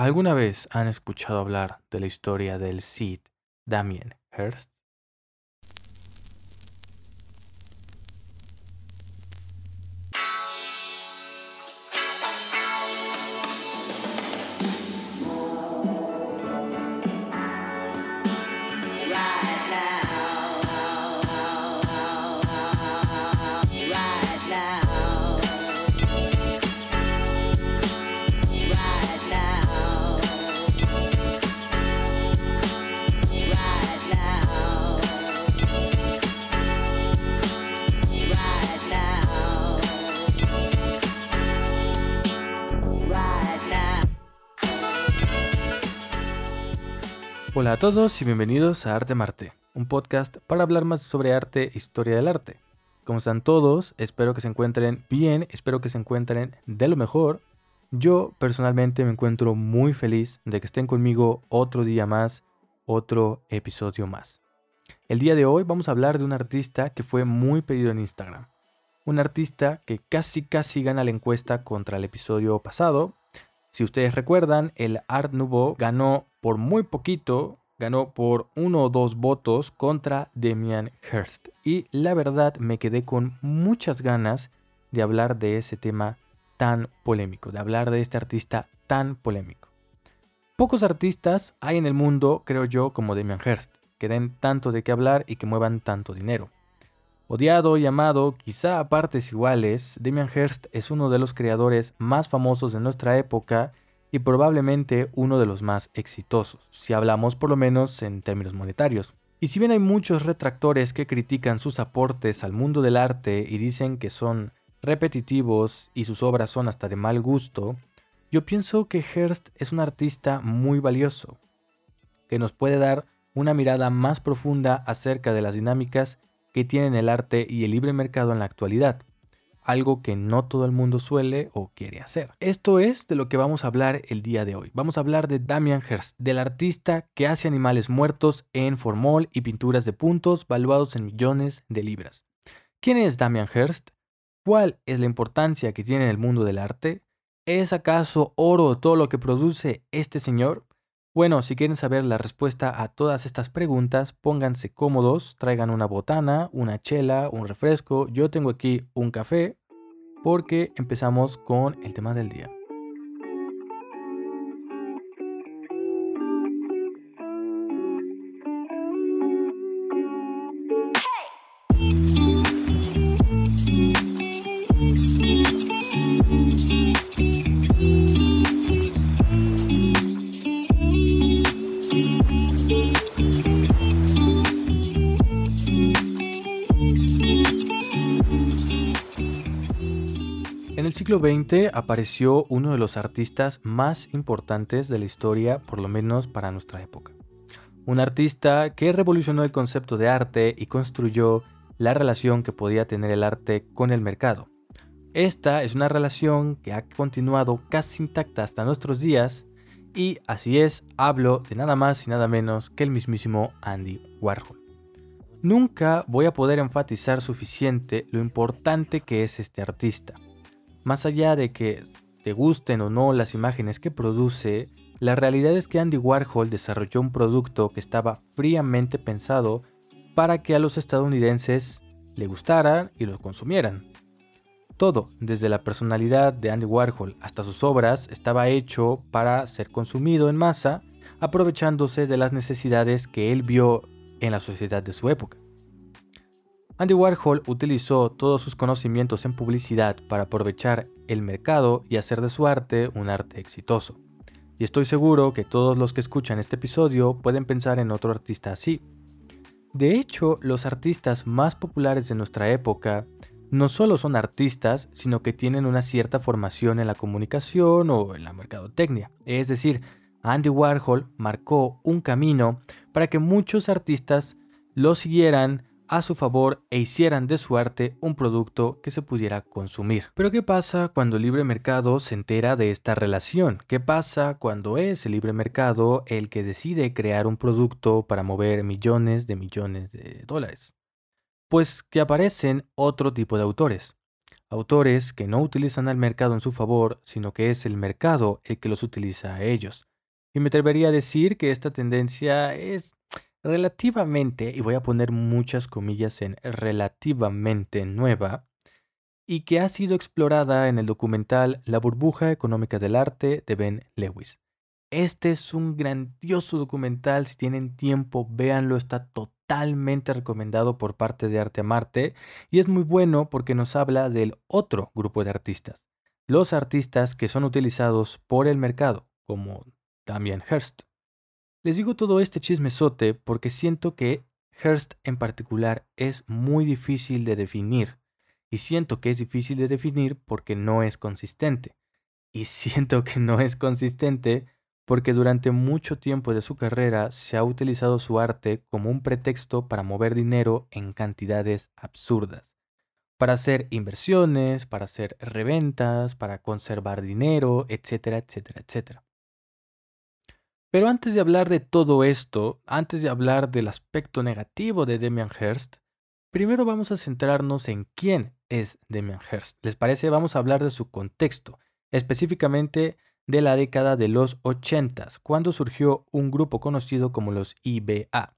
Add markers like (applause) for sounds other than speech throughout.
¿Alguna vez han escuchado hablar de la historia del Cid Damien Hirst? Hola a todos y bienvenidos a Arte Marte, un podcast para hablar más sobre arte e historia del arte. ¿Cómo están todos? Espero que se encuentren bien, espero que se encuentren de lo mejor. Yo personalmente me encuentro muy feliz de que estén conmigo otro día más, otro episodio más. El día de hoy vamos a hablar de un artista que fue muy pedido en Instagram. Un artista que casi casi gana la encuesta contra el episodio pasado, si ustedes recuerdan, el Art Nouveau ganó por muy poquito, ganó por uno o dos votos contra Demian Hirst. Y la verdad me quedé con muchas ganas de hablar de ese tema tan polémico, de hablar de este artista tan polémico. Pocos artistas hay en el mundo, creo yo, como Demian Hirst, que den tanto de qué hablar y que muevan tanto dinero. Odiado y amado, quizá a partes iguales, Damian Hirst es uno de los creadores más famosos de nuestra época y probablemente uno de los más exitosos, si hablamos por lo menos en términos monetarios. Y si bien hay muchos retractores que critican sus aportes al mundo del arte y dicen que son repetitivos y sus obras son hasta de mal gusto, yo pienso que Hearst es un artista muy valioso, que nos puede dar una mirada más profunda acerca de las dinámicas que tienen el arte y el libre mercado en la actualidad, algo que no todo el mundo suele o quiere hacer. Esto es de lo que vamos a hablar el día de hoy. Vamos a hablar de Damian Hirst, del artista que hace animales muertos en formol y pinturas de puntos valuados en millones de libras. ¿Quién es Damian Hirst? ¿Cuál es la importancia que tiene en el mundo del arte? ¿Es acaso oro todo lo que produce este señor? Bueno, si quieren saber la respuesta a todas estas preguntas, pónganse cómodos, traigan una botana, una chela, un refresco. Yo tengo aquí un café porque empezamos con el tema del día. Siglo XX apareció uno de los artistas más importantes de la historia, por lo menos para nuestra época. Un artista que revolucionó el concepto de arte y construyó la relación que podía tener el arte con el mercado. Esta es una relación que ha continuado casi intacta hasta nuestros días y así es, hablo de nada más y nada menos que el mismísimo Andy Warhol. Nunca voy a poder enfatizar suficiente lo importante que es este artista. Más allá de que te gusten o no las imágenes que produce, la realidad es que Andy Warhol desarrolló un producto que estaba fríamente pensado para que a los estadounidenses le gustaran y lo consumieran. Todo, desde la personalidad de Andy Warhol hasta sus obras, estaba hecho para ser consumido en masa, aprovechándose de las necesidades que él vio en la sociedad de su época. Andy Warhol utilizó todos sus conocimientos en publicidad para aprovechar el mercado y hacer de su arte un arte exitoso. Y estoy seguro que todos los que escuchan este episodio pueden pensar en otro artista así. De hecho, los artistas más populares de nuestra época no solo son artistas, sino que tienen una cierta formación en la comunicación o en la mercadotecnia. Es decir, Andy Warhol marcó un camino para que muchos artistas lo siguieran a su favor e hicieran de su arte un producto que se pudiera consumir. Pero ¿qué pasa cuando el libre mercado se entera de esta relación? ¿Qué pasa cuando es el libre mercado el que decide crear un producto para mover millones de millones de dólares? Pues que aparecen otro tipo de autores. Autores que no utilizan al mercado en su favor, sino que es el mercado el que los utiliza a ellos. Y me atrevería a decir que esta tendencia es relativamente, y voy a poner muchas comillas en relativamente nueva, y que ha sido explorada en el documental La burbuja económica del arte de Ben Lewis. Este es un grandioso documental, si tienen tiempo, véanlo, está totalmente recomendado por parte de Arte a Marte y es muy bueno porque nos habla del otro grupo de artistas, los artistas que son utilizados por el mercado, como Damien Hirst. Les digo todo este chismesote porque siento que Hearst en particular es muy difícil de definir y siento que es difícil de definir porque no es consistente. Y (laughs) siento que no es consistente porque durante mucho tiempo de su carrera se ha utilizado su arte como un pretexto para mover dinero en cantidades absurdas, para hacer inversiones, para hacer reventas, para conservar dinero, etcétera, etcétera, etcétera. Pero antes de hablar de todo esto, antes de hablar del aspecto negativo de Demian Hirst, primero vamos a centrarnos en quién es Demian Hirst. ¿Les parece? Vamos a hablar de su contexto, específicamente de la década de los 80, cuando surgió un grupo conocido como los IBA.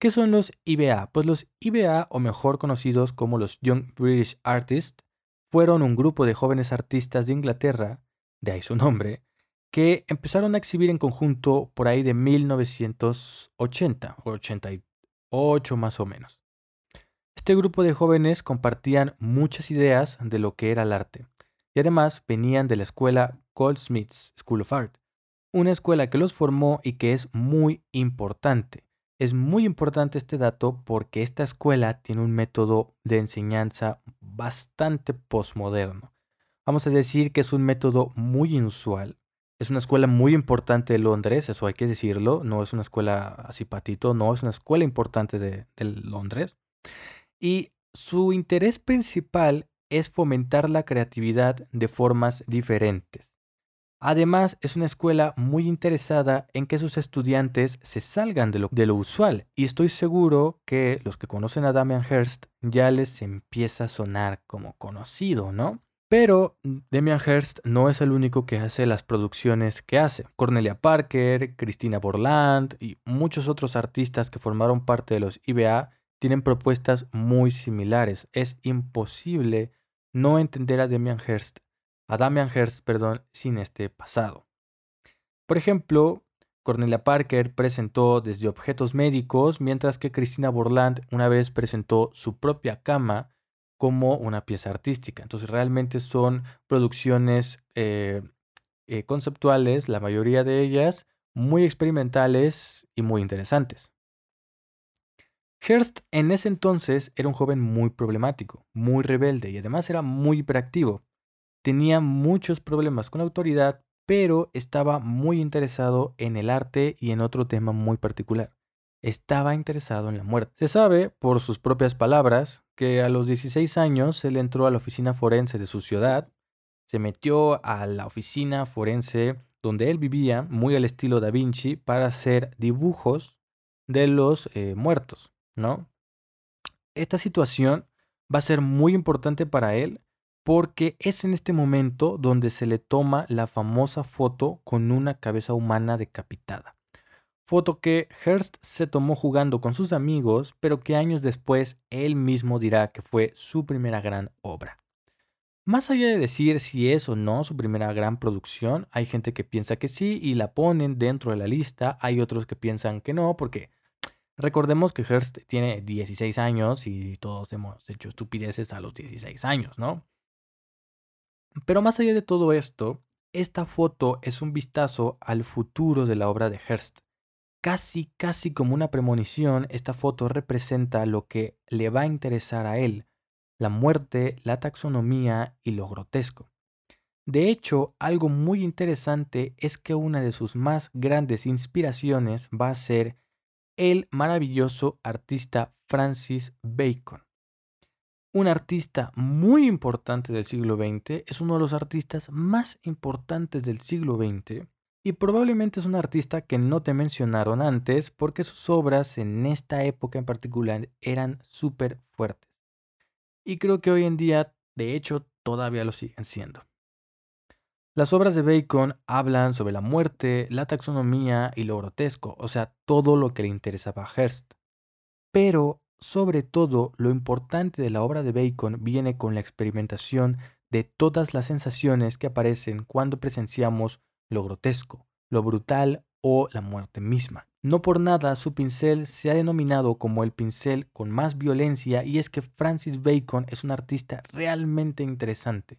¿Qué son los IBA? Pues los IBA, o mejor conocidos como los Young British Artists, fueron un grupo de jóvenes artistas de Inglaterra, de ahí su nombre, que empezaron a exhibir en conjunto por ahí de 1980 o 88 más o menos. Este grupo de jóvenes compartían muchas ideas de lo que era el arte y además venían de la escuela Goldsmiths School of Art, una escuela que los formó y que es muy importante. Es muy importante este dato porque esta escuela tiene un método de enseñanza bastante postmoderno. Vamos a decir que es un método muy inusual. Es una escuela muy importante de Londres, eso hay que decirlo. No es una escuela así patito, no, es una escuela importante de, de Londres. Y su interés principal es fomentar la creatividad de formas diferentes. Además, es una escuela muy interesada en que sus estudiantes se salgan de lo, usual y estoy seguro que los que conocen a Damian Hirst ya les empieza a sonar como conocido, ¿no? Pero Damian Hirst no es el único que hace las producciones que hace. Cornelia Parker, Cristina Borland y muchos otros artistas que formaron parte de los IBA tienen propuestas muy similares. Es imposible no entender a Damian Hirst a Damian Hirst, perdón, sin este pasado. Por ejemplo, Cornelia Parker presentó desde objetos médicos, mientras que Cristina Borland una vez presentó su propia cama como una pieza artística. Entonces realmente son producciones eh, eh, conceptuales, la mayoría de ellas muy experimentales y muy interesantes. Hearst en ese entonces era un joven muy problemático, muy rebelde y además era muy hiperactivo. Tenía muchos problemas con la autoridad, pero estaba muy interesado en el arte y en otro tema muy particular. Estaba interesado en la muerte. Se sabe, por sus propias palabras, que a los 16 años él entró a la oficina forense de su ciudad, se metió a la oficina forense donde él vivía, muy al estilo Da Vinci, para hacer dibujos de los eh, muertos, ¿no? Esta situación va a ser muy importante para él porque es en este momento donde se le toma la famosa foto con una cabeza humana decapitada. Foto que Hearst se tomó jugando con sus amigos, pero que años después él mismo dirá que fue su primera gran obra. Más allá de decir si es o no su primera gran producción, hay gente que piensa que sí y la ponen dentro de la lista, hay otros que piensan que no, porque recordemos que Hearst tiene 16 años y todos hemos hecho estupideces a los 16 años, ¿no? Pero más allá de todo esto, esta foto es un vistazo al futuro de la obra de Hearst. Casi, casi como una premonición, esta foto representa lo que le va a interesar a él, la muerte, la taxonomía y lo grotesco. De hecho, algo muy interesante es que una de sus más grandes inspiraciones va a ser el maravilloso artista Francis Bacon un artista muy importante del siglo XX, es uno de los artistas más importantes del siglo XX y probablemente es un artista que no te mencionaron antes porque sus obras en esta época en particular eran súper fuertes. Y creo que hoy en día, de hecho, todavía lo siguen siendo. Las obras de Bacon hablan sobre la muerte, la taxonomía y lo grotesco, o sea, todo lo que le interesaba a Hearst. Pero, sobre todo, lo importante de la obra de Bacon viene con la experimentación de todas las sensaciones que aparecen cuando presenciamos lo grotesco, lo brutal o la muerte misma. No por nada su pincel se ha denominado como el pincel con más violencia y es que Francis Bacon es un artista realmente interesante.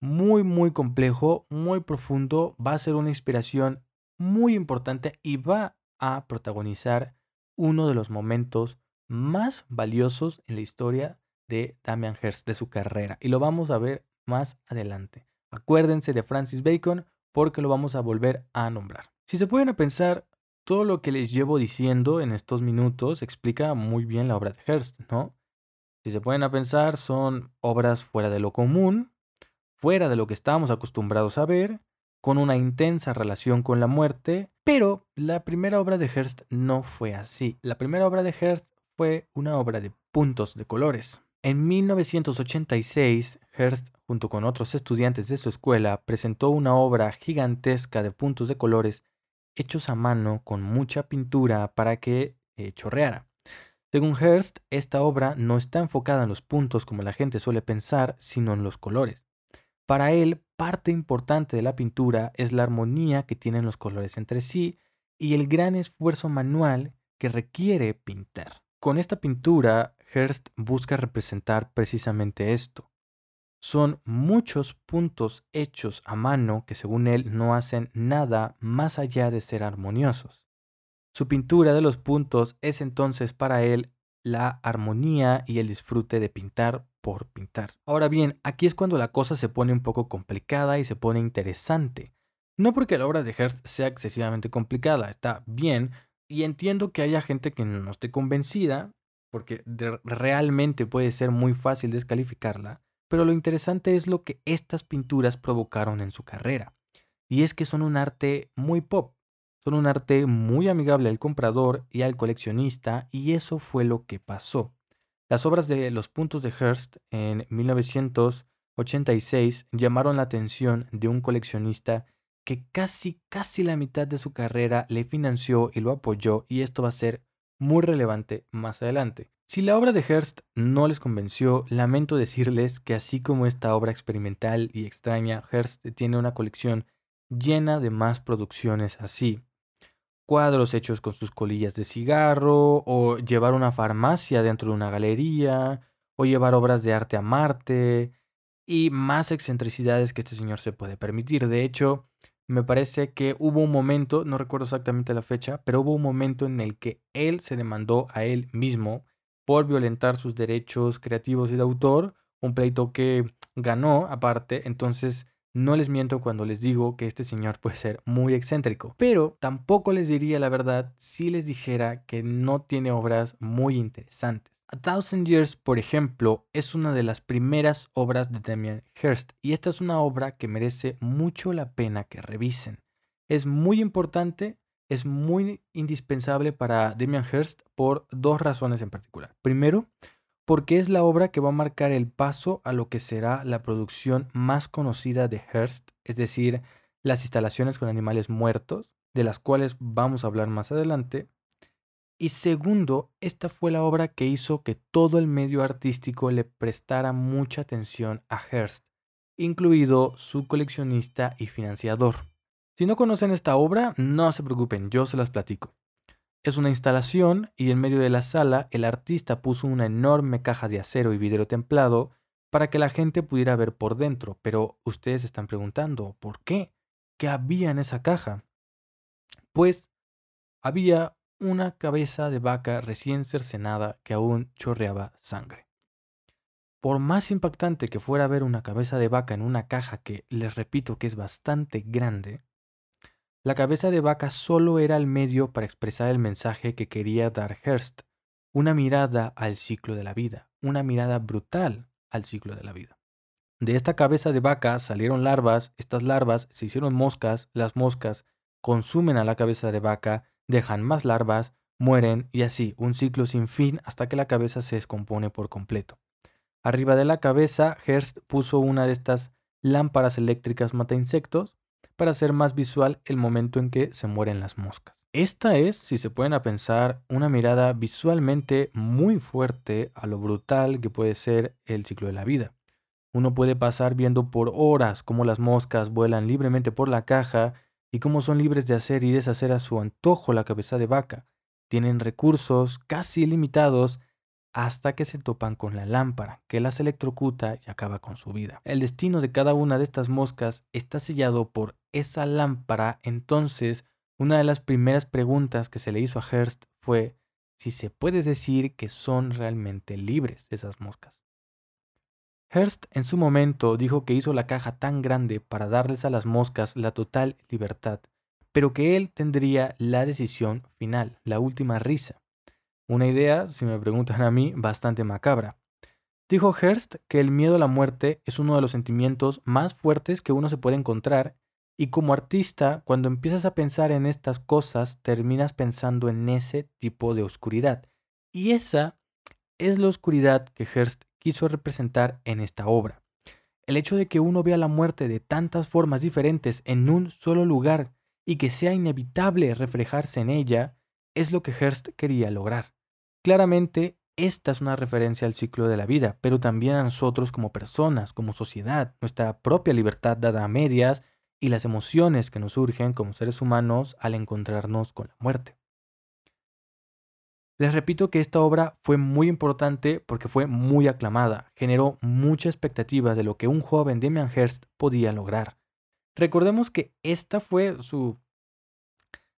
Muy, muy complejo, muy profundo, va a ser una inspiración muy importante y va a protagonizar uno de los momentos más valiosos en la historia de Damian Hirst, de su carrera. Y lo vamos a ver más adelante. Acuérdense de Francis Bacon porque lo vamos a volver a nombrar. Si se pueden pensar, todo lo que les llevo diciendo en estos minutos explica muy bien la obra de Hearst, ¿no? Si se pueden pensar, son obras fuera de lo común, fuera de lo que estábamos acostumbrados a ver, con una intensa relación con la muerte, pero la primera obra de Hearst no fue así. La primera obra de Hearst fue una obra de puntos de colores. En 1986, Hearst, junto con otros estudiantes de su escuela, presentó una obra gigantesca de puntos de colores hechos a mano con mucha pintura para que eh, chorreara. Según Hearst, esta obra no está enfocada en los puntos como la gente suele pensar, sino en los colores. Para él, parte importante de la pintura es la armonía que tienen los colores entre sí y el gran esfuerzo manual que requiere pintar. Con esta pintura, Hearst busca representar precisamente esto. Son muchos puntos hechos a mano que según él no hacen nada más allá de ser armoniosos. Su pintura de los puntos es entonces para él la armonía y el disfrute de pintar por pintar. Ahora bien, aquí es cuando la cosa se pone un poco complicada y se pone interesante. No porque la obra de Hearst sea excesivamente complicada, está bien, y entiendo que haya gente que no esté convencida, porque realmente puede ser muy fácil descalificarla, pero lo interesante es lo que estas pinturas provocaron en su carrera. Y es que son un arte muy pop, son un arte muy amigable al comprador y al coleccionista, y eso fue lo que pasó. Las obras de Los Puntos de Hearst en 1986 llamaron la atención de un coleccionista que casi, casi la mitad de su carrera le financió y lo apoyó, y esto va a ser muy relevante más adelante. Si la obra de Hearst no les convenció, lamento decirles que así como esta obra experimental y extraña, Hearst tiene una colección llena de más producciones así. Cuadros hechos con sus colillas de cigarro, o llevar una farmacia dentro de una galería, o llevar obras de arte a Marte, y más excentricidades que este señor se puede permitir. De hecho, me parece que hubo un momento, no recuerdo exactamente la fecha, pero hubo un momento en el que él se demandó a él mismo por violentar sus derechos creativos y de autor, un pleito que ganó aparte, entonces no les miento cuando les digo que este señor puede ser muy excéntrico, pero tampoco les diría la verdad si les dijera que no tiene obras muy interesantes. A Thousand Years, por ejemplo, es una de las primeras obras de Damien Hirst y esta es una obra que merece mucho la pena que revisen. Es muy importante, es muy indispensable para Damien Hirst por dos razones en particular. Primero, porque es la obra que va a marcar el paso a lo que será la producción más conocida de Hearst, es decir, las instalaciones con animales muertos, de las cuales vamos a hablar más adelante, y segundo, esta fue la obra que hizo que todo el medio artístico le prestara mucha atención a Hearst, incluido su coleccionista y financiador. Si no conocen esta obra, no se preocupen, yo se las platico. Es una instalación y en medio de la sala el artista puso una enorme caja de acero y vidrio templado para que la gente pudiera ver por dentro, pero ustedes están preguntando, ¿por qué? ¿Qué había en esa caja? Pues había una cabeza de vaca recién cercenada que aún chorreaba sangre. Por más impactante que fuera ver una cabeza de vaca en una caja que les repito que es bastante grande, la cabeza de vaca solo era el medio para expresar el mensaje que quería dar Hearst, una mirada al ciclo de la vida, una mirada brutal al ciclo de la vida. De esta cabeza de vaca salieron larvas, estas larvas se hicieron moscas, las moscas consumen a la cabeza de vaca, dejan más larvas, mueren y así, un ciclo sin fin hasta que la cabeza se descompone por completo. Arriba de la cabeza, Hearst puso una de estas lámparas eléctricas mata insectos para hacer más visual el momento en que se mueren las moscas. Esta es, si se pueden a pensar, una mirada visualmente muy fuerte a lo brutal que puede ser el ciclo de la vida. Uno puede pasar viendo por horas cómo las moscas vuelan libremente por la caja y cómo son libres de hacer y deshacer a su antojo la cabeza de vaca. Tienen recursos casi ilimitados hasta que se topan con la lámpara, que las electrocuta y acaba con su vida. El destino de cada una de estas moscas está sellado por esa lámpara, entonces una de las primeras preguntas que se le hizo a Hearst fue si se puede decir que son realmente libres esas moscas. Hearst en su momento dijo que hizo la caja tan grande para darles a las moscas la total libertad, pero que él tendría la decisión final, la última risa. Una idea, si me preguntan a mí, bastante macabra. Dijo Hearst que el miedo a la muerte es uno de los sentimientos más fuertes que uno se puede encontrar y como artista, cuando empiezas a pensar en estas cosas, terminas pensando en ese tipo de oscuridad. Y esa es la oscuridad que Hearst quiso representar en esta obra. El hecho de que uno vea la muerte de tantas formas diferentes en un solo lugar y que sea inevitable reflejarse en ella es lo que Hearst quería lograr. Claramente, esta es una referencia al ciclo de la vida, pero también a nosotros como personas, como sociedad, nuestra propia libertad dada a medias y las emociones que nos surgen como seres humanos al encontrarnos con la muerte. Les repito que esta obra fue muy importante porque fue muy aclamada, generó mucha expectativa de lo que un joven Damian Hirst podía lograr. Recordemos que esta fue su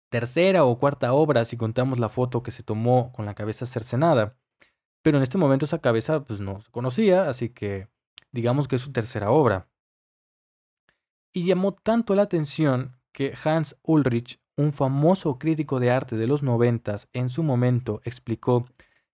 tercera o cuarta obra si contamos la foto que se tomó con la cabeza cercenada, pero en este momento esa cabeza pues no se conocía, así que digamos que es su tercera obra. Y llamó tanto la atención que Hans Ulrich un famoso crítico de arte de los noventas en su momento explicó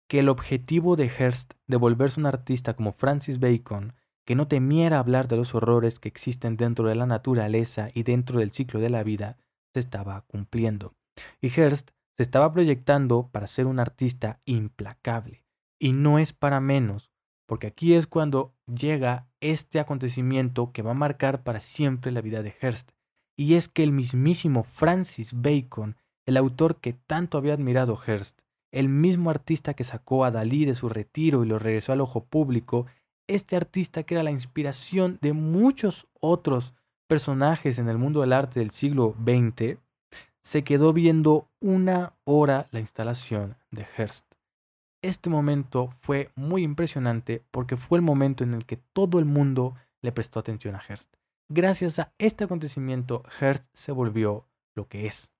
que el objetivo de Hearst de volverse un artista como Francis Bacon, que no temiera hablar de los horrores que existen dentro de la naturaleza y dentro del ciclo de la vida, se estaba cumpliendo. Y Hearst se estaba proyectando para ser un artista implacable. Y no es para menos, porque aquí es cuando llega este acontecimiento que va a marcar para siempre la vida de Hearst y es que el mismísimo Francis Bacon, el autor que tanto había admirado Hearst, el mismo artista que sacó a Dalí de su retiro y lo regresó al ojo público, este artista que era la inspiración de muchos otros personajes en el mundo del arte del siglo XX, se quedó viendo una hora la instalación de Hearst. Este momento fue muy impresionante porque fue el momento en el que todo el mundo le prestó atención a Hearst. Gracias a este acontecimiento, Hearst se volvió lo que es.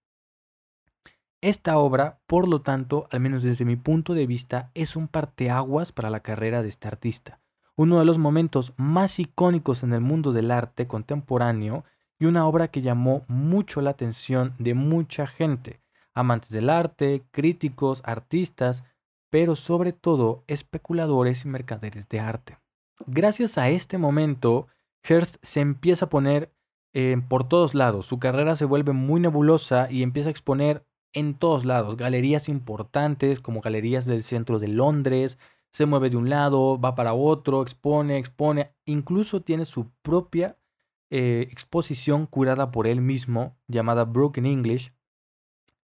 Esta obra, por lo tanto, al menos desde mi punto de vista, es un parteaguas para la carrera de este artista, uno de los momentos más icónicos en el mundo del arte contemporáneo y una obra que llamó mucho la atención de mucha gente, amantes del arte, críticos, artistas, pero sobre todo especuladores y mercaderes de arte. Gracias a este momento, Hearst se empieza a poner eh, por todos lados. Su carrera se vuelve muy nebulosa y empieza a exponer en todos lados. Galerías importantes como galerías del centro de Londres. Se mueve de un lado, va para otro, expone, expone. Incluso tiene su propia eh, exposición curada por él mismo llamada Broken English.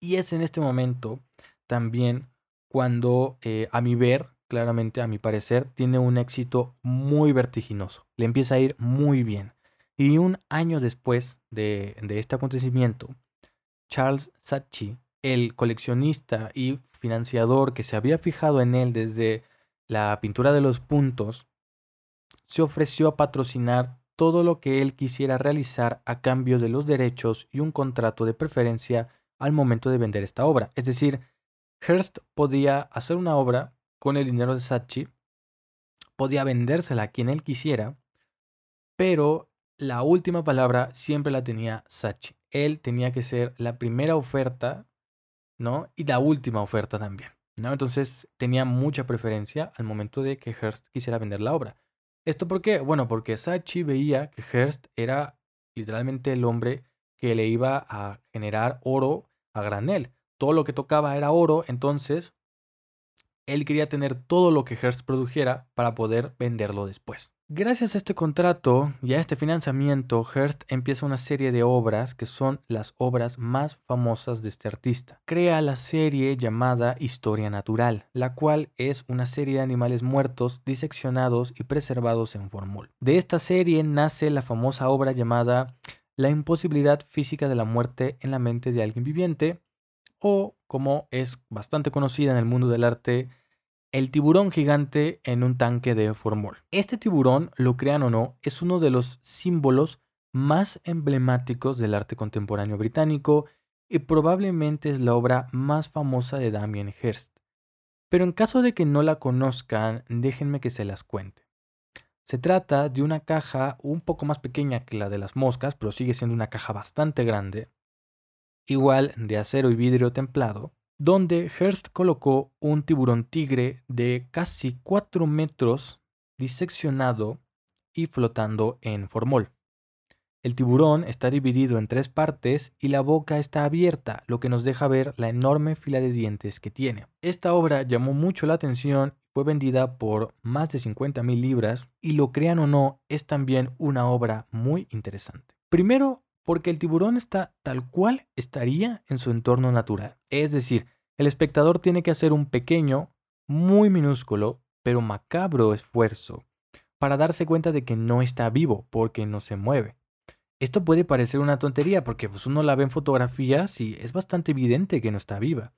Y es en este momento también cuando, eh, a mi ver, claramente, a mi parecer, tiene un éxito muy vertiginoso. Le empieza a ir muy bien. Y un año después de, este acontecimiento, Charles Saatchi, el coleccionista y financiador que se había fijado en él desde la pintura de los puntos, se ofreció a patrocinar todo lo que él quisiera realizar a cambio de los derechos y un contrato de preferencia al momento de vender esta obra. Es decir, Hearst podía hacer una obra con el dinero de Sachi, podía vendérsela a quien él quisiera, pero la última palabra siempre la tenía Sachi. Él tenía que ser la primera oferta, ¿no? Y la última oferta también, ¿no? Entonces tenía mucha preferencia al momento de que Hearst quisiera vender la obra. ¿Esto por qué? Bueno, porque Sachi veía que Hearst era literalmente el hombre que le iba a generar oro a granel. Todo lo que tocaba era oro, entonces él quería tener todo lo que Hearst produjera para poder venderlo después. Gracias a este contrato y a este financiamiento, Hearst empieza una serie de obras que son las obras más famosas de este artista. Crea la serie llamada Historia Natural, la cual es una serie de animales muertos, diseccionados y preservados en formol. De esta serie nace la famosa obra llamada La imposibilidad física de la muerte en la mente de alguien viviente, o como es bastante conocida en el mundo del arte, el tiburón gigante en un tanque de formol. Este tiburón, lo crean o no, es uno de los símbolos más emblemáticos del arte contemporáneo británico y probablemente es la obra más famosa de Damien Hirst. Pero en caso de que no la conozcan, déjenme que se las cuente. Se trata de una caja un poco más pequeña que la de las moscas, pero sigue siendo una caja bastante grande, igual de acero y vidrio templado, donde Hearst colocó un tiburón tigre de casi 4 metros diseccionado y flotando en formol. El tiburón está dividido en tres partes y la boca está abierta, lo que nos deja ver la enorme fila de dientes que tiene. Esta obra llamó mucho la atención, fue vendida por más de 50 mil libras y lo crean o no, es también una obra muy interesante. Primero, porque el tiburón está tal cual estaría en su entorno natural. Es decir, el espectador tiene que hacer un pequeño, muy minúsculo, pero macabro esfuerzo para darse cuenta de que no está vivo porque no se mueve. Esto puede parecer una tontería porque pues, uno la ve en fotografías y es bastante evidente que no está viva.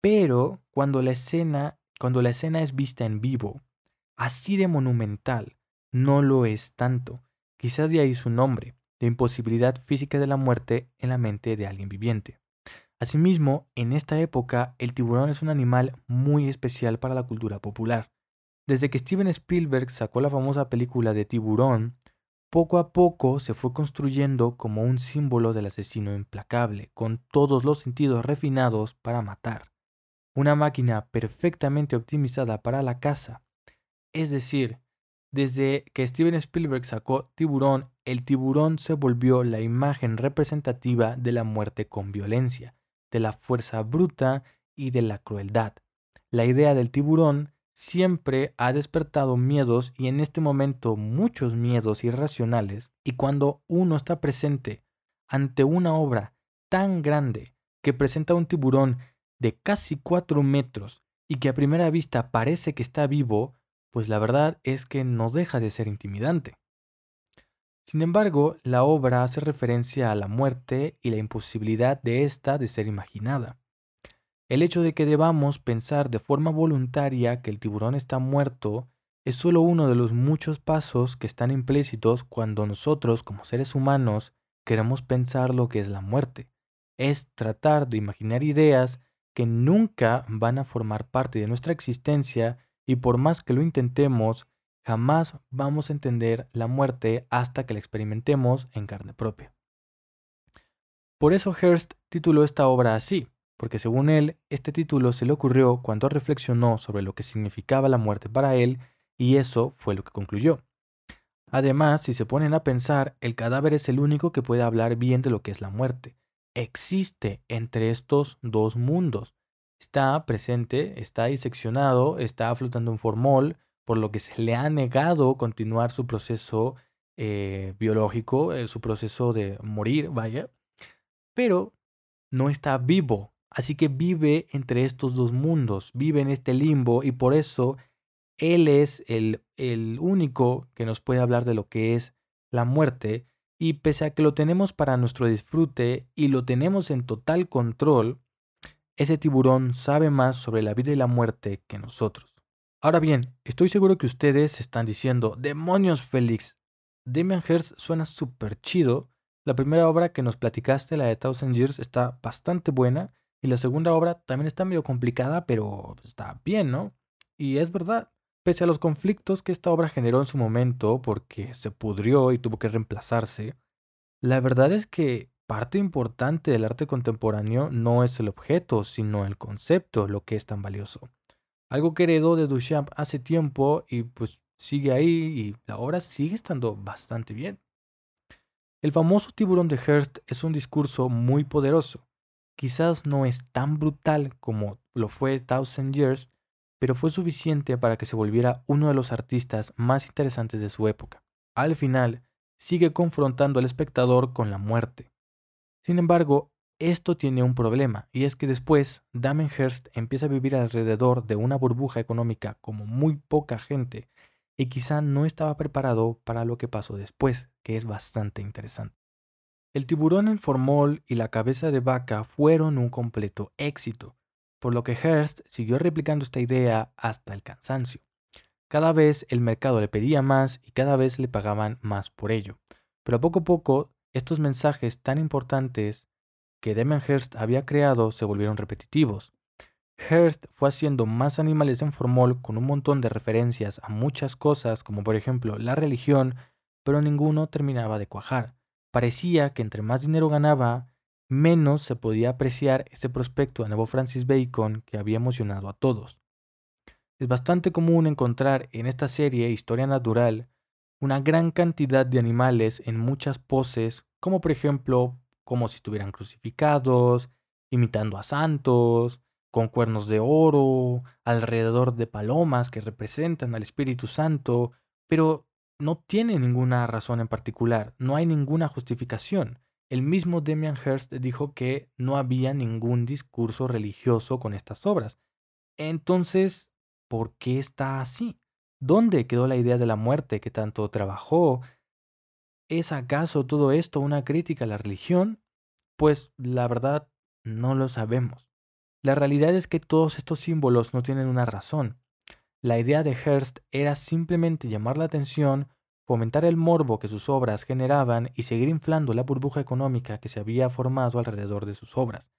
Pero cuando la escena, cuando la escena es vista en vivo, así de monumental, no lo es tanto. Quizás de ahí su nombre de imposibilidad física de la muerte en la mente de alguien viviente. Asimismo, en esta época, el tiburón es un animal muy especial para la cultura popular. Desde que Steven Spielberg sacó la famosa película de Tiburón, poco a poco se fue construyendo como un símbolo del asesino implacable, con todos los sentidos refinados para matar. Una máquina perfectamente optimizada para la caza. Es decir, desde que Steven Spielberg sacó Tiburón, el tiburón se volvió la imagen representativa de la muerte con violencia, de la fuerza bruta y de la crueldad. La idea del tiburón siempre ha despertado miedos y en este momento muchos miedos irracionales y cuando uno está presente ante una obra tan grande que presenta un tiburón de casi cuatro metros y que a primera vista parece que está vivo, pues la verdad es que no deja de ser intimidante. Sin embargo, la obra hace referencia a la muerte y la imposibilidad de ésta de ser imaginada. El hecho de que debamos pensar de forma voluntaria que el tiburón está muerto es solo uno de los muchos pasos que están implícitos cuando nosotros, como seres humanos, queremos pensar lo que es la muerte. Es tratar de imaginar ideas que nunca van a formar parte de nuestra existencia y por más que lo intentemos, jamás vamos a entender la muerte hasta que la experimentemos en carne propia. Por eso Hearst tituló esta obra así, porque según él, este título se le ocurrió cuando reflexionó sobre lo que significaba la muerte para él, y eso fue lo que concluyó. Además, si se ponen a pensar, el cadáver es el único que puede hablar bien de lo que es la muerte. Existe entre estos dos mundos, está presente, está diseccionado, está flotando en formol, por lo que se le ha negado continuar su proceso eh, biológico, eh, su proceso de morir, vaya, pero no está vivo, así que vive entre estos dos mundos, vive en este limbo y por eso él es el, el único que nos puede hablar de lo que es la muerte. Y pese a que lo tenemos para nuestro disfrute y lo tenemos en total control, ese tiburón sabe más sobre la vida y la muerte que nosotros. Ahora bien, estoy seguro que ustedes están diciendo, demonios Félix, Demian Hirst suena súper chido. La primera obra que nos platicaste, la de Thousand Years, está bastante buena. Y la segunda obra también está medio complicada, pero está bien, ¿no? Y es verdad, pese a los conflictos que esta obra generó en su momento, porque se pudrió y tuvo que reemplazarse, la verdad es que parte importante del arte contemporáneo no es el objeto, sino el concepto, lo que es tan valioso. Algo que heredó de Duchamp hace tiempo y pues sigue ahí y la obra sigue estando bastante bien. El famoso tiburón de Hearst es un discurso muy poderoso. Quizás no es tan brutal como lo fue Thousand Years, pero fue suficiente para que se volviera uno de los artistas más interesantes de su época. Al final, sigue confrontando al espectador con la muerte. Sin embargo, esto tiene un problema, y es que después Damien Hirst empieza a vivir alrededor de una burbuja económica como muy poca gente, y quizá no estaba preparado para lo que pasó después, que es bastante interesante. El tiburón en formol y la cabeza de vaca fueron un completo éxito, por lo que Hearst siguió replicando esta idea hasta el cansancio. Cada vez el mercado le pedía más y cada vez le pagaban más por ello. Pero poco a poco, estos mensajes tan importantes que Damien Hearst había creado se volvieron repetitivos. Hearst fue haciendo más animales en formol con un montón de referencias a muchas cosas, como por ejemplo la religión, pero ninguno terminaba de cuajar. Parecía que entre más dinero ganaba, menos se podía apreciar ese prospecto de nuevo Francis Bacon que había emocionado a todos. Es bastante común encontrar en esta serie Historia Natural una gran cantidad de animales en muchas poses, como por ejemplo como si estuvieran crucificados, imitando a santos, con cuernos de oro, alrededor de palomas que representan al Espíritu Santo, pero no tiene ninguna razón en particular, no hay ninguna justificación. El mismo Demian Hirst dijo que no había ningún discurso religioso con estas obras. Entonces, ¿por qué está así? ¿Dónde quedó la idea de la muerte que tanto trabajó? ¿Es acaso todo esto una crítica a la religión? Pues la verdad no lo sabemos. La realidad es que todos estos símbolos no tienen una razón. La idea de Hearst era simplemente llamar la atención fomentar el morbo que sus obras generaban y seguir inflando la burbuja económica que se había formado alrededor de sus obras.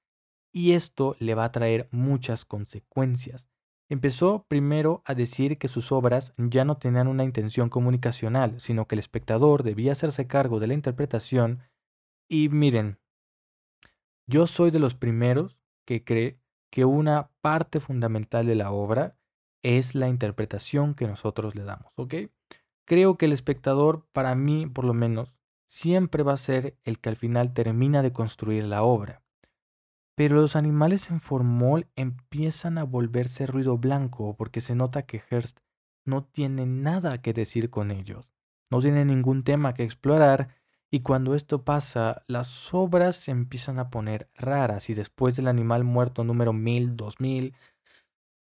Y esto le va a traer muchas consecuencias. Empezó primero a decir que sus obras ya no tenían una intención comunicacional, sino que el espectador debía hacerse cargo de la interpretación. Y miren, yo soy de los primeros que cree que una parte fundamental de la obra es la interpretación que nosotros le damos, ¿ok? creo que el espectador, para mí por lo menos, siempre va a ser el que al final termina de construir la obra. Pero los animales en formol empiezan a volverse ruido blanco porque se nota que Hearst no tiene nada que decir con ellos, no tiene ningún tema que explorar y cuando esto pasa, las obras se empiezan a poner raras y después del animal muerto número 1000, 2000,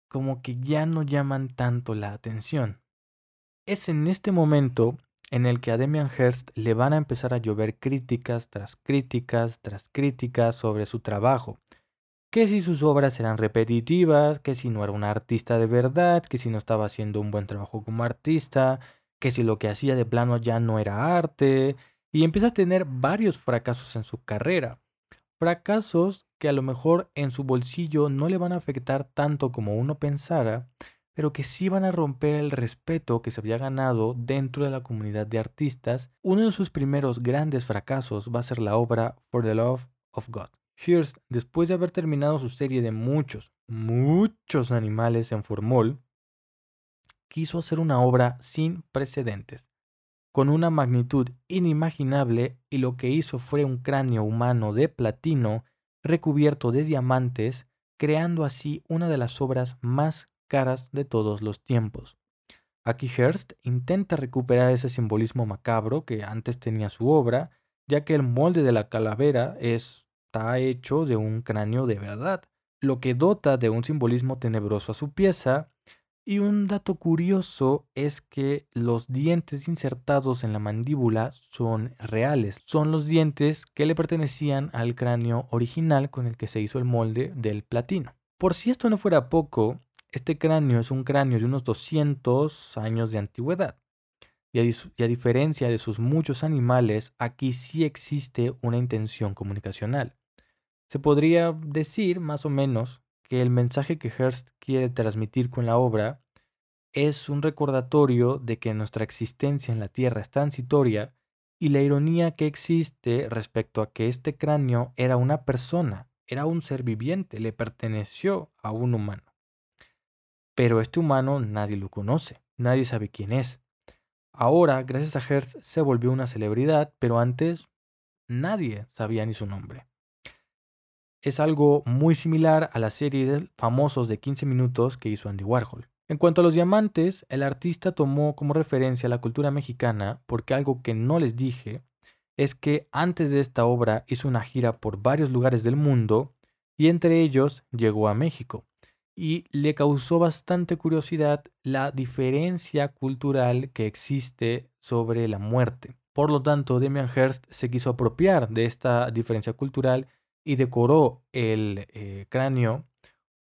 como que ya no llaman tanto la atención. Es en este momento en el que a Demian Hirst le van a empezar a llover críticas tras críticas tras críticas sobre su trabajo. Que si sus obras eran repetitivas, que si no era un artista de verdad, que si no estaba haciendo un buen trabajo como artista, que si lo que hacía de plano ya no era arte, y empieza a tener varios fracasos en su carrera. Fracasos que a lo mejor en su bolsillo no le van a afectar tanto como uno pensara, pero que sí van a romper el respeto que se había ganado dentro de la comunidad de artistas. Uno de sus primeros grandes fracasos va a ser la obra For the Love of God. Hearst, después de haber terminado su serie de muchos, muchos animales en formol, quiso hacer una obra sin precedentes, con una magnitud inimaginable y lo que hizo fue un cráneo humano de platino recubierto de diamantes, creando así una de las obras más caras de todos los tiempos. Aquí Hearst intenta recuperar ese simbolismo macabro que antes tenía su obra, ya que el molde de la calavera está hecho de un cráneo de verdad, lo que dota de un simbolismo tenebroso a su pieza. Y un dato curioso es que los dientes insertados en la mandíbula son reales, son los dientes que le pertenecían al cráneo original con el que se hizo el molde del platino. Por si esto no fuera poco, este cráneo es un cráneo de unos 200 años de antigüedad. Y a, diferencia de sus muchos animales, aquí sí existe una intención comunicacional. Se podría decir, más o menos, que el mensaje que Hearst quiere transmitir con la obra es un recordatorio de que nuestra existencia en la Tierra es transitoria y la ironía que existe respecto a que este cráneo era una persona, era un ser viviente, le perteneció a un humano. Pero este humano nadie lo conoce, nadie sabe quién es. Ahora, gracias a Hertz, se volvió una celebridad, pero antes nadie sabía ni su nombre. es algo muy similar a la serie de famosos de 15 minutos que hizo Andy Warhol. En cuanto a los diamantes, el artista tomó como referencia la cultura mexicana porque algo que no les dije es que antes de esta obra hizo una gira por varios lugares del mundo y entre ellos llegó a México y le causó bastante curiosidad la diferencia cultural que existe sobre la muerte. Por lo tanto, Demian Hirst se quiso apropiar de esta diferencia cultural y decoró el eh, cráneo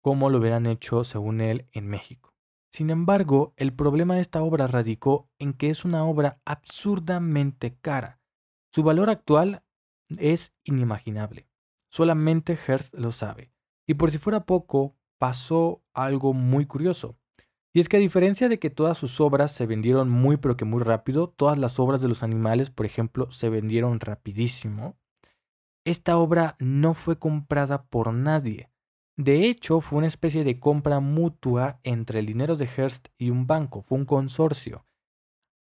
como lo hubieran hecho, según él, en México. Sin embargo, el problema de esta obra radicó en que es una obra absurdamente cara. Su valor actual es inimaginable. Solamente Hearst lo sabe. Y por si fuera poco, pasó algo muy curioso. Y es que a diferencia de que todas sus obras se vendieron muy pero que muy rápido, todas las obras de los animales, por ejemplo, se vendieron rapidísimo, esta obra no fue comprada por nadie. De hecho, fue una especie de compra mutua entre el dinero de Hearst y un banco, fue un consorcio.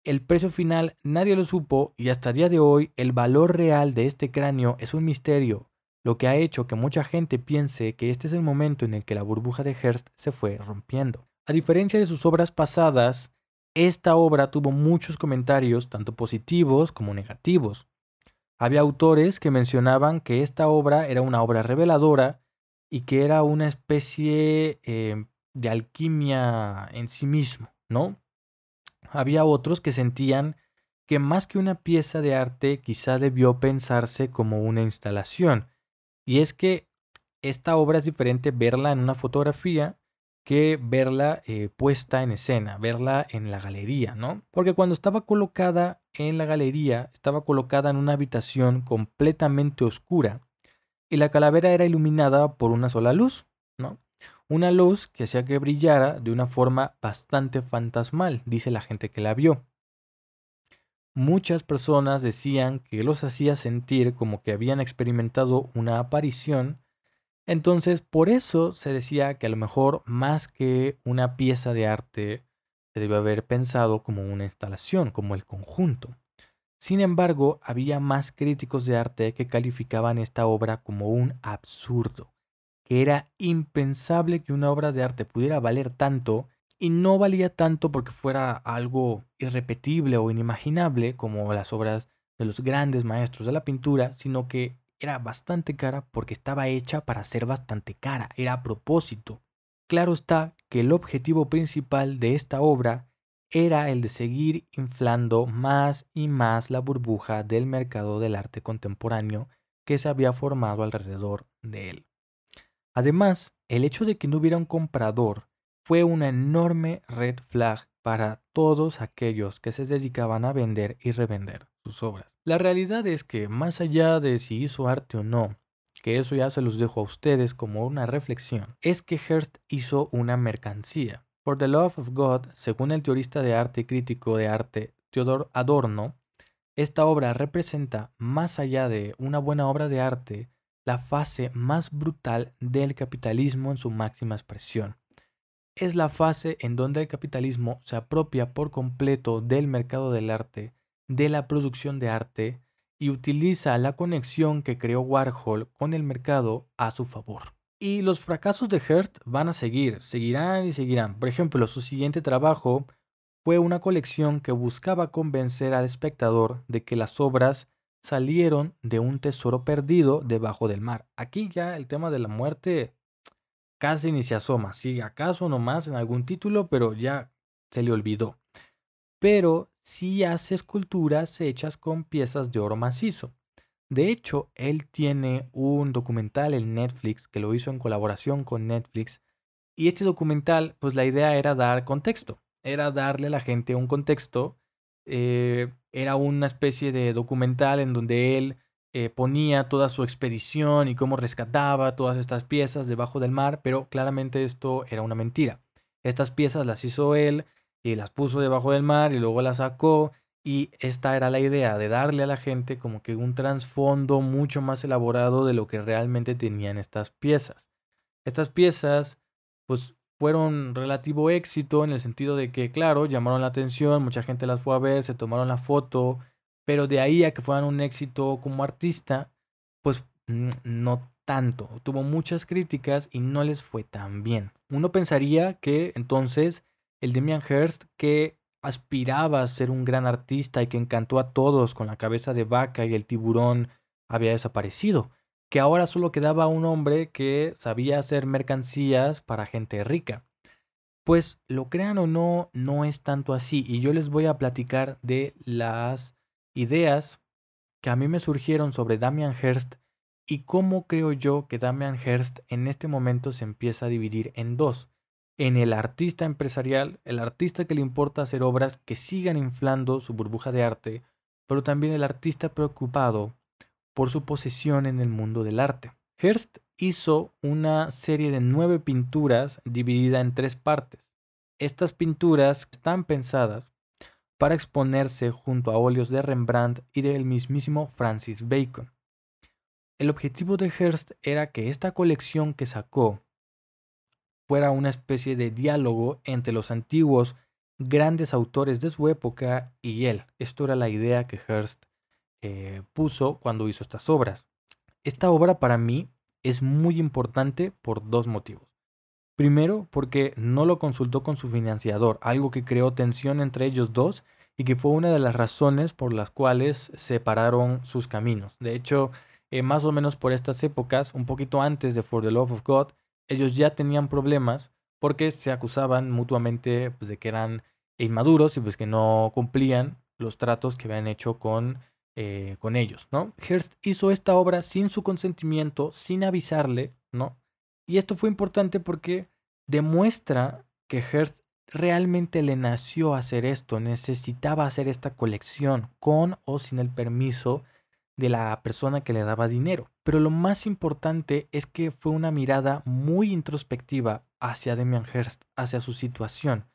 El precio final nadie lo supo y hasta el día de hoy el valor real de este cráneo es un misterio lo que ha hecho que mucha gente piense que este es el momento en el que la burbuja de Hearst se fue rompiendo. A diferencia de sus obras pasadas, esta obra tuvo muchos comentarios, tanto positivos como negativos. Había autores que mencionaban que esta obra era una obra reveladora y que era una especie eh, de alquimia en sí mismo, ¿no? Había otros que sentían que más que una pieza de arte quizá debió pensarse como una instalación, y es que esta obra es diferente verla en una fotografía que verla eh, puesta en escena, verla en la galería, ¿no? Porque cuando estaba colocada en la galería, estaba colocada en una habitación completamente oscura y la calavera era iluminada por una sola luz, ¿no? Una luz que hacía que brillara de una forma bastante fantasmal, dice la gente que la vio muchas personas decían que los hacía sentir como que habían experimentado una aparición. Entonces, por eso se decía que a lo mejor más que una pieza de arte, se debe haber pensado como una instalación, como el conjunto. Sin embargo, había más críticos de arte que calificaban esta obra como un absurdo, que era impensable que una obra de arte pudiera valer tanto y no valía tanto porque fuera algo irrepetible o inimaginable como las obras de los grandes maestros de la pintura, sino que era bastante cara porque estaba hecha para ser bastante cara, era a propósito. Claro está que el objetivo principal de esta obra era el de seguir inflando más y más la burbuja del mercado del arte contemporáneo que se había formado alrededor de él. Además, el hecho de que no hubiera un comprador fue una enorme red flag para todos aquellos que se dedicaban a vender y revender sus obras. La realidad es que más allá de si hizo arte o no, que eso ya se los dejo a ustedes como una reflexión, es que Hearst hizo una mercancía. For the Love of God, según el teorista de arte y crítico de arte Theodor Adorno, esta obra representa, más allá de una buena obra de arte, la fase más brutal del capitalismo en su máxima expresión es la fase en donde el capitalismo se apropia por completo del mercado del arte, de la producción de arte, y utiliza la conexión que creó Warhol con el mercado a su favor. Y los fracasos de Hearst van a seguir, seguirán y seguirán. Por ejemplo, su siguiente trabajo fue una colección que buscaba convencer al espectador de que las obras salieron de un tesoro perdido debajo del mar. Aquí ya el tema de la muerte casi ni se asoma. Sí, acaso nomás en algún título, pero ya se le olvidó. Pero sí hace esculturas hechas con piezas de oro macizo. De hecho, él tiene un documental en Netflix que lo hizo en colaboración con Netflix. Y este documental, pues la idea era dar contexto, era darle a la gente un contexto. Eh, era una especie de documental en donde él eh, ponía toda su expedición y cómo rescataba todas estas piezas debajo del mar, pero claramente esto era una mentira. Estas piezas las hizo él y las puso debajo del mar y luego las sacó y esta era la idea de darle a la gente como que un trasfondo mucho más elaborado de lo que realmente tenían estas piezas. Estas piezas pues fueron relativo éxito en el sentido de que claro, llamaron la atención, mucha gente las fue a ver, se tomaron la foto, pero de ahí a que fueran un éxito como artista, pues no tanto, tuvo muchas críticas y no les fue tan bien. Uno pensaría que entonces el Demian Hirst, que aspiraba a ser un gran artista y que encantó a todos con la cabeza de vaca y el tiburón, había desaparecido, que ahora solo quedaba un hombre que sabía hacer mercancías para gente rica. Pues lo crean o no, no es tanto así y yo les voy a platicar de las ideas que a mí me surgieron sobre Damian Hirst y cómo creo yo que Damian Hirst en este momento se empieza a dividir en dos. En el artista empresarial, el artista que le importa hacer obras que sigan inflando su burbuja de arte, pero también el artista preocupado por su posición en el mundo del arte. Hearst hizo una serie de nueve pinturas dividida en tres partes. Estas pinturas están pensadas para exponerse junto a óleos de Rembrandt y del mismísimo Francis Bacon. El objetivo de Hearst era que esta colección que sacó fuera una especie de diálogo entre los antiguos grandes autores de su época y él. Esto era la idea que Hearst eh, puso cuando hizo estas obras. Esta obra para mí es muy importante por dos motivos. Primero, porque no lo consultó con su financiador, algo que creó tensión entre ellos dos y que fue una de las razones por las cuales separaron sus caminos. De hecho, eh, más o menos por estas épocas, un poquito antes de For the Love of God, ellos ya tenían problemas porque se acusaban mutuamente pues, de que eran inmaduros y pues que no cumplían los tratos que habían hecho con eh, con ellos, ¿no? Hearst hizo esta obra sin su consentimiento, sin avisarle, ¿no? Y esto fue importante porque demuestra que Hearst realmente le nació hacer esto, necesitaba hacer esta colección con o sin el permiso de la persona que le daba dinero. Pero lo más importante es que fue una mirada muy introspectiva hacia Demian Hearst, hacia su situación.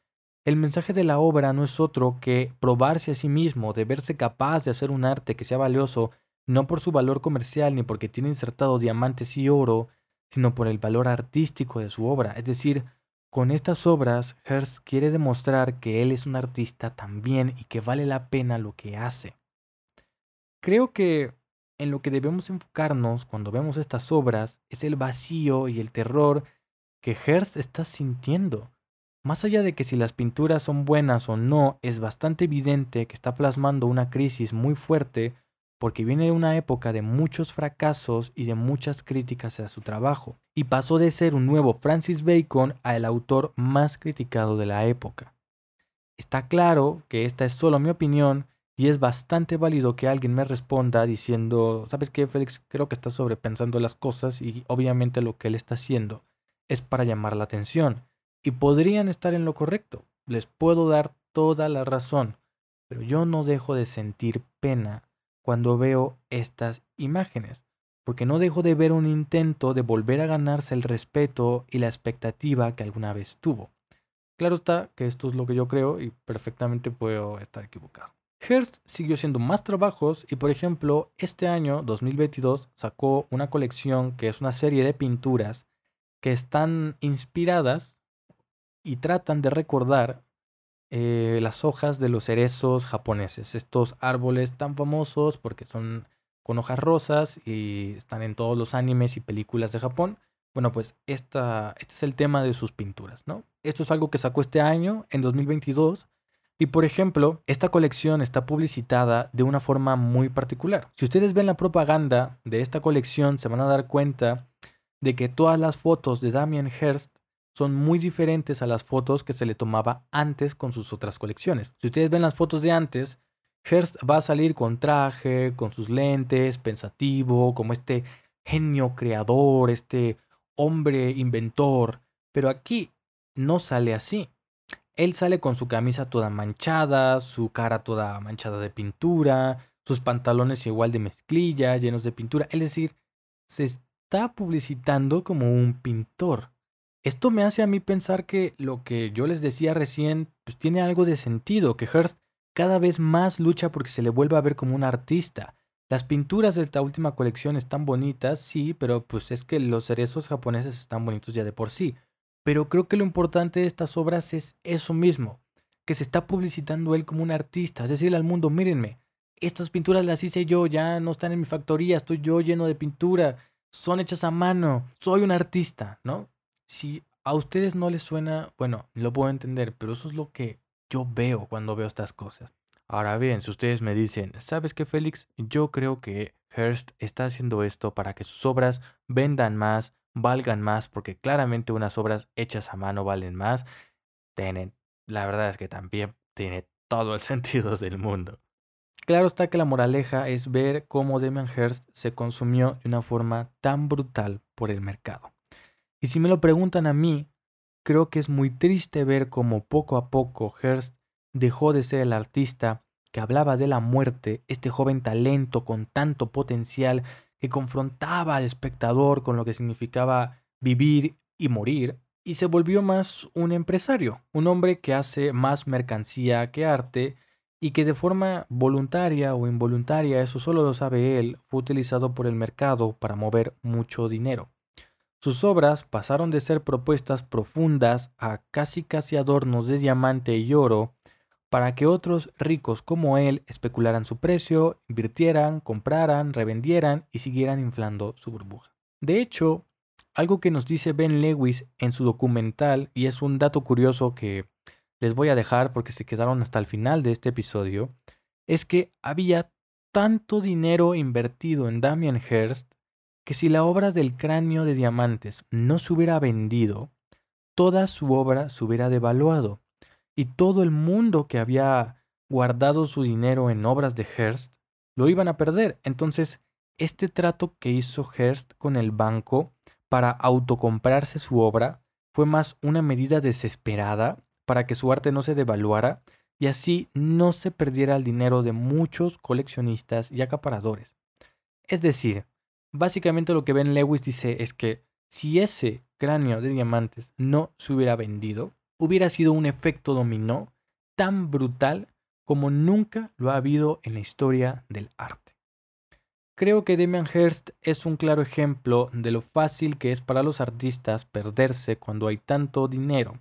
El mensaje de la obra no es otro que probarse a sí mismo, de verse capaz de hacer un arte que sea valioso, no por su valor comercial ni porque tiene insertado diamantes y oro, sino por el valor artístico de su obra. Es decir, con estas obras, Hearst quiere demostrar que él es un artista también y que vale la pena lo que hace. Creo que en lo que debemos enfocarnos cuando vemos estas obras es el vacío y el terror que Hearst está sintiendo. Más allá de que si las pinturas son buenas o no, es bastante evidente que está plasmando una crisis muy fuerte porque viene de una época de muchos fracasos y de muchas críticas a su trabajo, y pasó de ser un nuevo Francis Bacon a el autor más criticado de la época. Está claro que esta es solo mi opinión y es bastante válido que alguien me responda diciendo, ¿sabes qué, Félix? Creo que está sobrepensando las cosas y obviamente lo que él está haciendo es para llamar la atención y podrían estar en lo correcto. Les puedo dar toda la razón, pero yo no dejo de sentir pena cuando veo estas imágenes, porque no dejo de ver un intento de volver a ganarse el respeto y la expectativa que alguna vez tuvo. Claro está que esto es lo que yo creo y perfectamente puedo estar equivocado. Hearst siguió haciendo más trabajos y por ejemplo este año 2022 sacó una colección que es una serie de pinturas que están inspiradas y tratan de recordar eh, las hojas de los cerezos japoneses, estos árboles tan famosos porque son con hojas rosas y están en todos los animes y películas de Japón. Bueno, pues esta, este es el tema de sus pinturas, ¿no? Esto es algo que sacó este año, en 2022. Y por ejemplo, esta colección está publicitada de una forma muy particular. Si ustedes ven la propaganda de esta colección, se van a dar cuenta de que todas las fotos de Damien Hirst son muy diferentes a las fotos que se le tomaba antes con sus otras colecciones. Si ustedes ven las fotos de antes, Hearst va a salir con traje, con sus lentes, pensativo, como este genio creador, este hombre inventor. Pero aquí no sale así. Él sale con su camisa toda manchada, su cara toda manchada de pintura, sus pantalones igual de mezclilla, llenos de pintura. Es decir, se está publicitando como un pintor. Esto me hace a mí pensar que lo que yo les decía recién pues tiene algo de sentido, que Hearst cada vez más lucha porque se le vuelva a ver como un artista. Las pinturas de esta última colección están bonitas, sí, pero pues es que los cerezos japoneses están bonitos ya de por sí. Pero creo que lo importante de estas obras es eso mismo, que se está publicitando él como un artista, es decirle al mundo, mírenme, estas pinturas las hice yo, ya no están en mi factoría, estoy yo lleno de pintura, son hechas a mano. Soy un artista, ¿no? Si a ustedes no les suena, bueno, lo puedo entender, pero eso es lo que yo veo cuando veo estas cosas. Ahora bien, si ustedes me dicen, ¿sabes qué, Félix? Yo creo que Hearst está haciendo esto para que sus obras vendan más, valgan más, porque claramente unas obras hechas a mano valen más. Tienen, la verdad es que también tiene todo el (laughs) sentido del mundo. Claro está que la moraleja es ver cómo Damian Hearst se consumió de una forma tan brutal por el mercado. Y si me lo preguntan a mí, creo que es muy triste ver cómo poco a poco Hearst dejó de ser el artista que hablaba de la muerte, este joven talento con tanto potencial que confrontaba al espectador con lo que significaba vivir y morir, y se volvió más un empresario, un hombre que hace más mercancía que arte y que de forma voluntaria o involuntaria, eso solo lo sabe él, fue utilizado por el mercado para mover mucho dinero. Sus obras pasaron de ser propuestas profundas a casi casi adornos de diamante y oro para que otros ricos como él especularan su precio, invirtieran, compraran, revendieran y siguieran inflando su burbuja. De hecho, algo que nos dice Ben Lewis en su documental, y es un dato curioso que les voy a dejar porque se quedaron hasta el final de este episodio, es que había tanto dinero invertido en Damien Hirst que si la obra del cráneo de diamantes no se hubiera vendido, toda su obra se hubiera devaluado y todo el mundo que había guardado su dinero en obras de Hearst lo iban a perder. Entonces, este trato que hizo Hearst con el banco para autocomprarse su obra fue más una medida desesperada para que su arte no se devaluara y así no se perdiera el dinero de muchos coleccionistas y acaparadores. Es decir, básicamente lo que Ben Lewis dice es que si ese cráneo de diamantes no se hubiera vendido, hubiera sido un efecto dominó tan brutal como nunca lo ha habido en la historia del arte. Creo que Damian Hirst es un claro ejemplo de lo fácil que es para los artistas perderse cuando hay tanto dinero.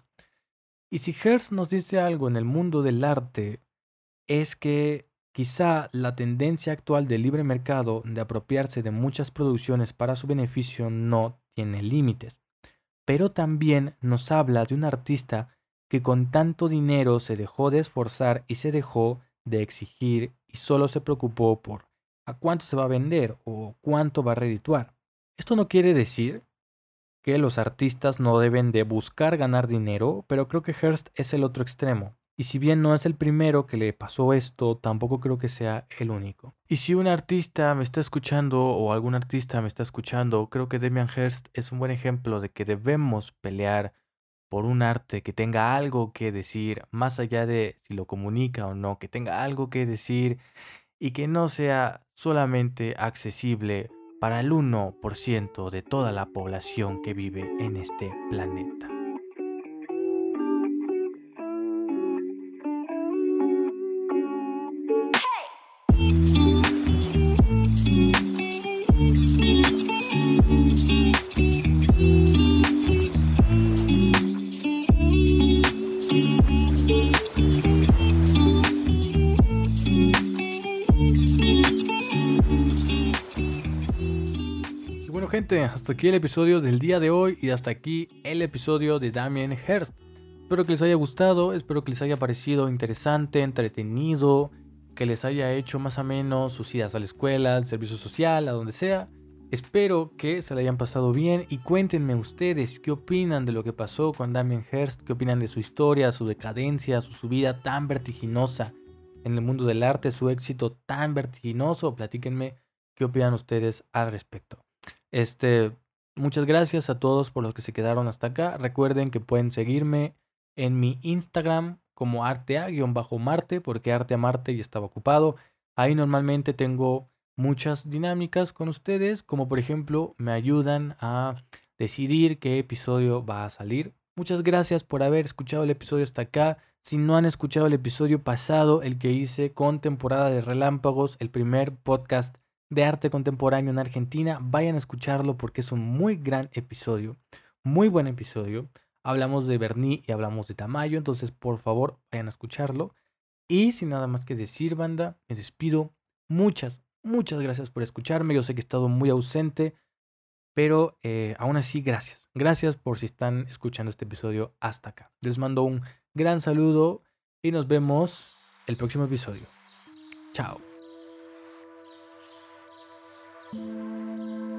Y si Hirst nos dice algo en el mundo del arte, es que quizá la tendencia actual del libre mercado de apropiarse de muchas producciones para su beneficio no tiene límites pero también nos habla de un artista que con tanto dinero se dejó de esforzar y se dejó de exigir y solo se preocupó por a cuánto se va a vender o cuánto va a redituar. Esto no quiere decir que los artistas no deben de buscar ganar dinero, pero creo que Hearst es el otro extremo. Y si bien no es el primero que le pasó esto, tampoco creo que sea el único. Y si un artista me está escuchando o algún artista me está escuchando, creo que Damian Hirst es un buen ejemplo de que debemos pelear por un arte que tenga algo que decir, más allá de si lo comunica o no, que tenga algo que decir y que no sea solamente accesible para el 1% de toda la población que vive en este planeta. Hasta aquí el episodio del día de hoy y hasta aquí el episodio de Damien Hearst. Espero que les haya gustado, espero que les haya parecido interesante, entretenido, que les haya hecho más o menos sus idas a la escuela, al servicio social, a donde sea. Espero que se le hayan pasado bien y cuéntenme ustedes qué opinan de lo que pasó con Damien Hearst, qué opinan de su historia, su decadencia, su subida tan vertiginosa en el mundo del arte, su éxito tan vertiginoso. Platíquenme qué opinan ustedes al respecto. Este, muchas gracias a todos por los que se quedaron hasta acá. Recuerden que pueden seguirme en mi Instagram como artea-marte, porque arte a Marte ya estaba ocupado. Ahí normalmente tengo muchas dinámicas con ustedes, como por ejemplo me ayudan a decidir qué episodio va a salir. Muchas gracias por haber escuchado el episodio hasta acá. Si no han escuchado el episodio pasado, el que hice con temporada de relámpagos, el primer podcast de arte contemporáneo en Argentina. Vayan a escucharlo porque es un muy gran episodio, muy buen episodio. Hablamos de Berní y hablamos de Tamayo, entonces por favor vayan a escucharlo. Y sin nada más que decir, banda, me despido. Muchas, muchas gracias por escucharme. Yo sé que he estado muy ausente. Pero eh, aún así, gracias. Gracias por si están escuchando este episodio hasta acá. Les mando un gran saludo y nos vemos el próximo episodio. Chao. Thank you.